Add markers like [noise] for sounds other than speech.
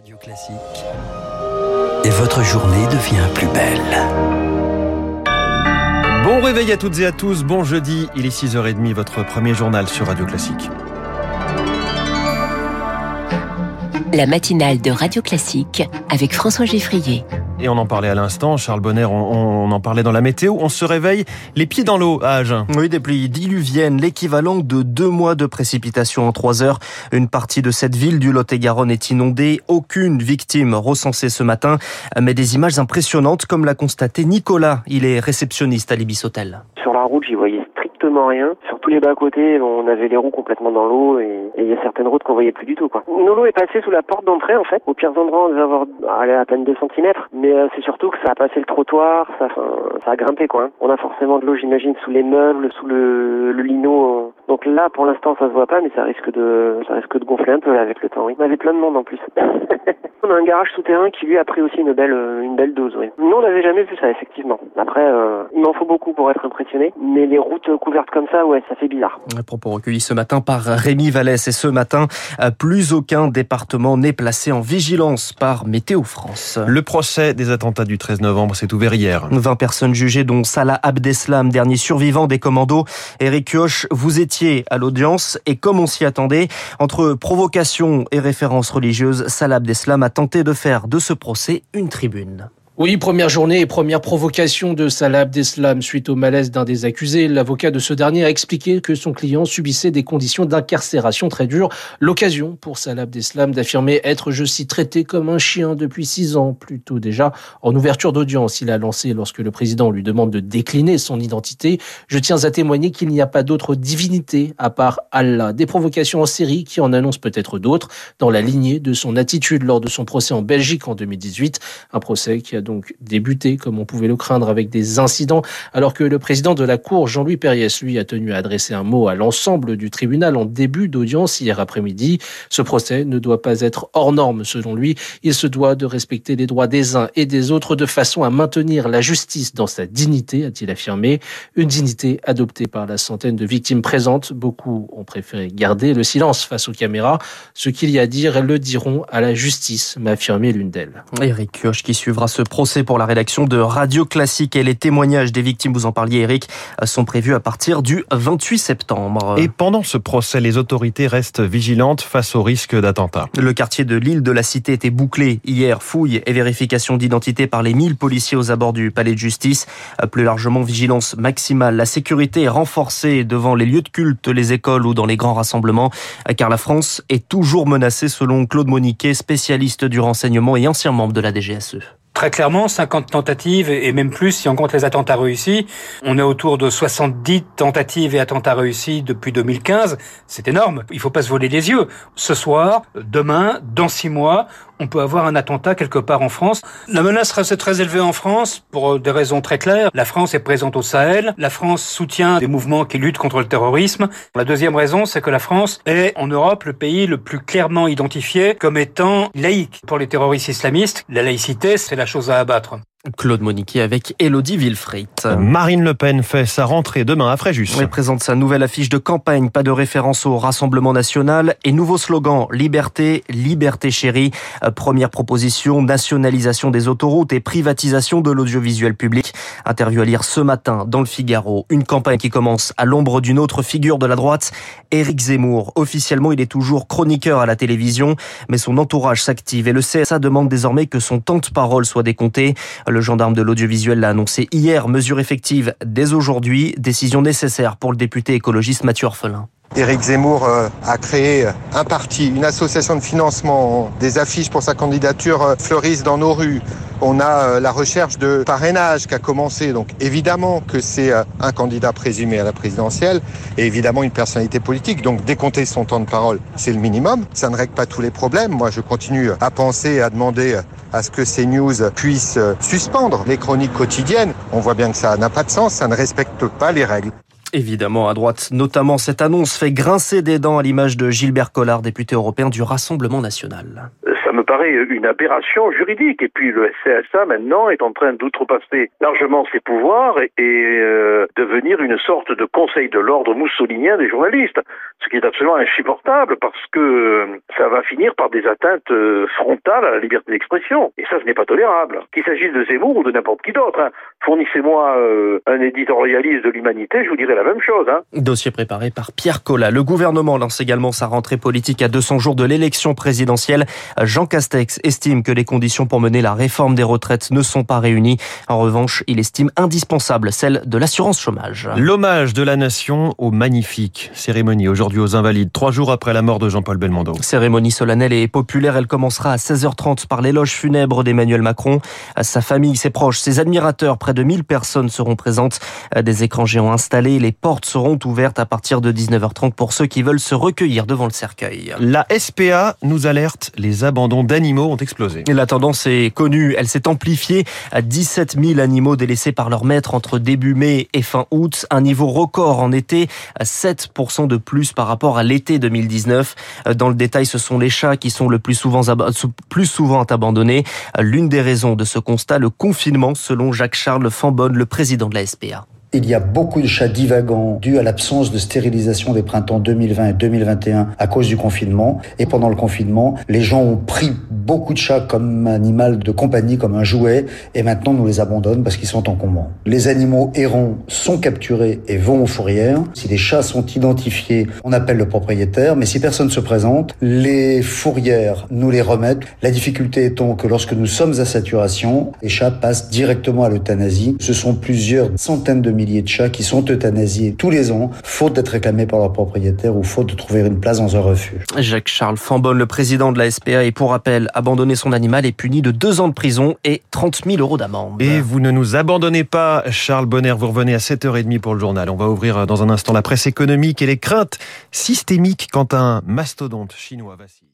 Radio Classique. Et votre journée devient plus belle. Bon réveil à toutes et à tous, bon jeudi, il est 6h30, votre premier journal sur Radio Classique. La matinale de Radio Classique avec François Geffrier. Et on en parlait à l'instant, Charles Bonner, on, on, en parlait dans la météo, on se réveille les pieds dans l'eau à Agen. Oui, des pluies diluviennes, l'équivalent de deux mois de précipitations en trois heures. Une partie de cette ville du Lot-et-Garonne est inondée, aucune victime recensée ce matin, mais des images impressionnantes comme l'a constaté Nicolas, il est réceptionniste à l'Ibis Hotel. Sur la route, j'y voyais rien. Sur tous les bas-côtés, on avait les roues complètement dans l'eau et il y a certaines routes qu'on voyait plus du tout. Quoi. L'eau est passée sous la porte d'entrée en fait. Au pire endroits, on devait avoir à peine 2 cm. Mais euh, c'est surtout que ça a passé le trottoir, ça, a grimpé quoi. Hein. On a forcément de l'eau, j'imagine, sous les meubles, sous le, le lino. Donc là, pour l'instant, ça se voit pas, mais ça risque de, ça risque de gonfler un peu là, avec le temps. Oui. On avait plein de monde en plus. [laughs] on a un garage souterrain qui lui a pris aussi une belle, une belle dose. Oui. Nous, on n'avait jamais vu ça, effectivement. Après, euh, il m'en faut beaucoup pour être impressionné, mais les routes couvertes comme ça, ouais, ça fait bizarre. Un propos recueillis ce matin par Rémi Vallès. Et ce matin, plus aucun département n'est placé en vigilance par Météo France. Le procès des attentats du 13 novembre s'est ouvert hier. 20 personnes jugées, dont Salah Abdeslam, dernier survivant des commandos. Eric Kioch, vous étiez à l'audience et comme on s'y attendait, entre provocation et référence religieuse, Salah Abdeslam a tenté de faire de ce procès une tribune. Oui, première journée et première provocation de Salah Abdeslam suite au malaise d'un des accusés. L'avocat de ce dernier a expliqué que son client subissait des conditions d'incarcération très dures. L'occasion pour Salah Abdeslam d'affirmer être, je cite, traité comme un chien depuis six ans plus tôt déjà. En ouverture d'audience, il a lancé lorsque le président lui demande de décliner son identité. Je tiens à témoigner qu'il n'y a pas d'autre divinité à part Allah. Des provocations en série qui en annoncent peut-être d'autres dans la lignée de son attitude lors de son procès en Belgique en 2018. Un procès qui a débuté, comme on pouvait le craindre, avec des incidents, alors que le président de la Cour, Jean-Louis Perriès, lui, a tenu à adresser un mot à l'ensemble du tribunal en début d'audience hier après-midi. Ce procès ne doit pas être hors norme, selon lui. Il se doit de respecter les droits des uns et des autres de façon à maintenir la justice dans sa dignité, a-t-il affirmé. Une dignité adoptée par la centaine de victimes présentes. Beaucoup ont préféré garder le silence face aux caméras. Ce qu'il y a à dire, elles le diront à la justice, m'a affirmé l'une d'elles. Eric Kioch qui suivra ce procès pour la rédaction de Radio Classique et les témoignages des victimes, vous en parliez Eric, sont prévus à partir du 28 septembre. Et pendant ce procès, les autorités restent vigilantes face au risque d'attentat. Le quartier de l'île de la Cité était bouclé hier, fouilles et vérification d'identité par les 1000 policiers aux abords du palais de justice. Plus largement, vigilance maximale. La sécurité est renforcée devant les lieux de culte, les écoles ou dans les grands rassemblements, car la France est toujours menacée selon Claude Moniquet, spécialiste du renseignement et ancien membre de la DGSE. Très clairement, 50 tentatives et même plus si on compte les attentats réussis. On est autour de 70 tentatives et attentats réussis depuis 2015. C'est énorme. Il faut pas se voler les yeux. Ce soir, demain, dans six mois, on peut avoir un attentat quelque part en France. La menace reste très élevée en France pour des raisons très claires. La France est présente au Sahel. La France soutient des mouvements qui luttent contre le terrorisme. La deuxième raison, c'est que la France est en Europe le pays le plus clairement identifié comme étant laïque. Pour les terroristes islamistes, la laïcité, c'est la chose à abattre. Claude Moniquet avec Elodie Villefrit. Marine Le Pen fait sa rentrée demain à Fréjus. Elle présente sa nouvelle affiche de campagne, pas de référence au Rassemblement National et nouveau slogan Liberté, liberté chérie. Première proposition, nationalisation des autoroutes et privatisation de l'audiovisuel public. Interview à lire ce matin dans le Figaro. Une campagne qui commence à l'ombre d'une autre figure de la droite, Éric Zemmour. Officiellement, il est toujours chroniqueur à la télévision, mais son entourage s'active et le CSA demande désormais que son temps de parole soit décompté. Le gendarme de l'audiovisuel l'a annoncé hier, mesure effective dès aujourd'hui, décision nécessaire pour le député écologiste Mathieu Orphelin. Éric Zemmour a créé un parti, une association de financement, des affiches pour sa candidature fleurissent dans nos rues. On a la recherche de parrainage qui a commencé. Donc évidemment que c'est un candidat présumé à la présidentielle et évidemment une personnalité politique. Donc décompter son temps de parole, c'est le minimum. Ça ne règle pas tous les problèmes. Moi, je continue à penser et à demander à ce que ces news puissent suspendre les chroniques quotidiennes. On voit bien que ça n'a pas de sens, ça ne respecte pas les règles. Évidemment, à droite, notamment cette annonce fait grincer des dents à l'image de Gilbert Collard, député européen du Rassemblement national. Me paraît une aberration juridique. Et puis le CSA maintenant est en train d'outrepasser largement ses pouvoirs et, euh, devenir une sorte de conseil de l'ordre moussolinien des journalistes, ce qui est absolument insupportable parce que euh, ça va finir par des atteintes euh, frontales à la liberté d'expression. Et ça, ce n'est pas tolérable. Qu'il s'agisse de Zemmour ou de n'importe qui d'autre. Hein. Fournissez-moi un éditorialiste de l'humanité, je vous dirai la même chose. Hein. Dossier préparé par Pierre Collat. Le gouvernement lance également sa rentrée politique à 200 jours de l'élection présidentielle. Jean Castex estime que les conditions pour mener la réforme des retraites ne sont pas réunies. En revanche, il estime indispensable celle de l'assurance chômage. L'hommage de la nation au magnifique. Cérémonie aujourd'hui aux Invalides, trois jours après la mort de Jean-Paul Belmondo. Cérémonie solennelle et populaire, elle commencera à 16h30 par l'éloge funèbre d'Emmanuel Macron. Sa famille, ses proches, ses admirateurs, près de 1000 personnes seront présentes. Des écrans géants installés, les portes seront ouvertes à partir de 19h30 pour ceux qui veulent se recueillir devant le cercueil. La SPA nous alerte, les abandons d'animaux ont explosé. La tendance est connue, elle s'est amplifiée à 17 000 animaux délaissés par leur maître entre début mai et fin août, un niveau record en été, 7% de plus par rapport à l'été 2019. Dans le détail, ce sont les chats qui sont le plus souvent, plus souvent abandonnés. L'une des raisons de ce constat, le confinement, selon Jacques-Charles Fambonne, le président de la SPA. Il y a beaucoup de chats divagants dus à l'absence de stérilisation des printemps 2020 et 2021 à cause du confinement. Et pendant le confinement, les gens ont pris beaucoup de chats comme animal de compagnie, comme un jouet, et maintenant nous les abandonnons parce qu'ils sont encombrants. Les animaux errants sont capturés et vont aux fourrières. Si les chats sont identifiés, on appelle le propriétaire, mais si personne se présente, les fourrières nous les remettent. La difficulté étant que lorsque nous sommes à saturation, les chats passent directement à l'euthanasie. Ce sont plusieurs centaines de milliers de chats qui sont euthanasiés tous les ans, faute d'être réclamés par leur propriétaire ou faute de trouver une place dans un refuge. Jacques-Charles Fambonne, le président de la SPA, et pour rappel, abandonner son animal est puni de deux ans de prison et 30 000 euros d'amende. Et vous ne nous abandonnez pas, Charles Bonner, vous revenez à 7h30 pour le journal. On va ouvrir dans un instant la presse économique et les craintes systémiques quant à un mastodonte chinois vacille.